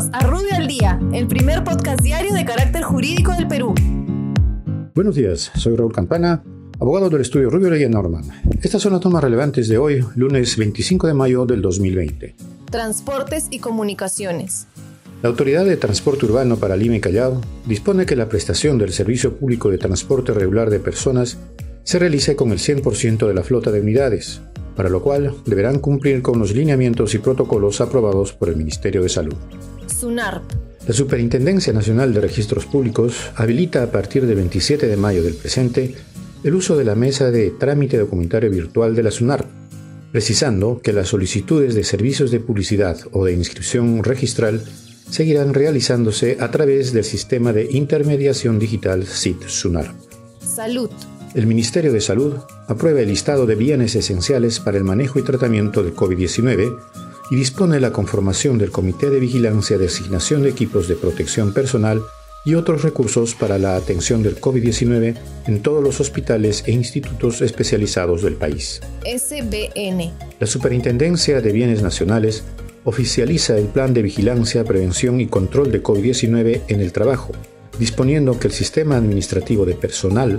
Bienvenidos a Rubio al Día, el primer podcast diario de carácter jurídico del Perú. Buenos días, soy Raúl Campana, abogado del estudio Rubio Leguía Norman. Estas son las tomas relevantes de hoy, lunes 25 de mayo del 2020. Transportes y comunicaciones. La Autoridad de Transporte Urbano para Lima y Callao dispone que la prestación del servicio público de transporte regular de personas se realice con el 100% de la flota de unidades, para lo cual deberán cumplir con los lineamientos y protocolos aprobados por el Ministerio de Salud. SUNARP. La Superintendencia Nacional de Registros Públicos habilita a partir del 27 de mayo del presente el uso de la mesa de trámite documentario virtual de la SUNARP, precisando que las solicitudes de servicios de publicidad o de inscripción registral seguirán realizándose a través del sistema de intermediación digital SIT SUNARP. Salud. El Ministerio de Salud aprueba el listado de bienes esenciales para el manejo y tratamiento de COVID-19 y dispone la conformación del Comité de Vigilancia de Asignación de Equipos de Protección Personal y otros recursos para la atención del COVID-19 en todos los hospitales e institutos especializados del país. SBN. La Superintendencia de Bienes Nacionales oficializa el Plan de Vigilancia, Prevención y Control de COVID-19 en el trabajo, disponiendo que el Sistema Administrativo de Personal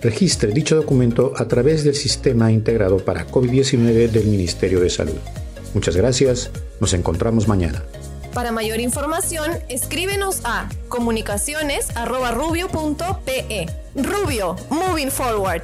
registre dicho documento a través del Sistema Integrado para COVID-19 del Ministerio de Salud. Muchas gracias, nos encontramos mañana. Para mayor información, escríbenos a comunicaciones.rubio.pe. Rubio, moving forward.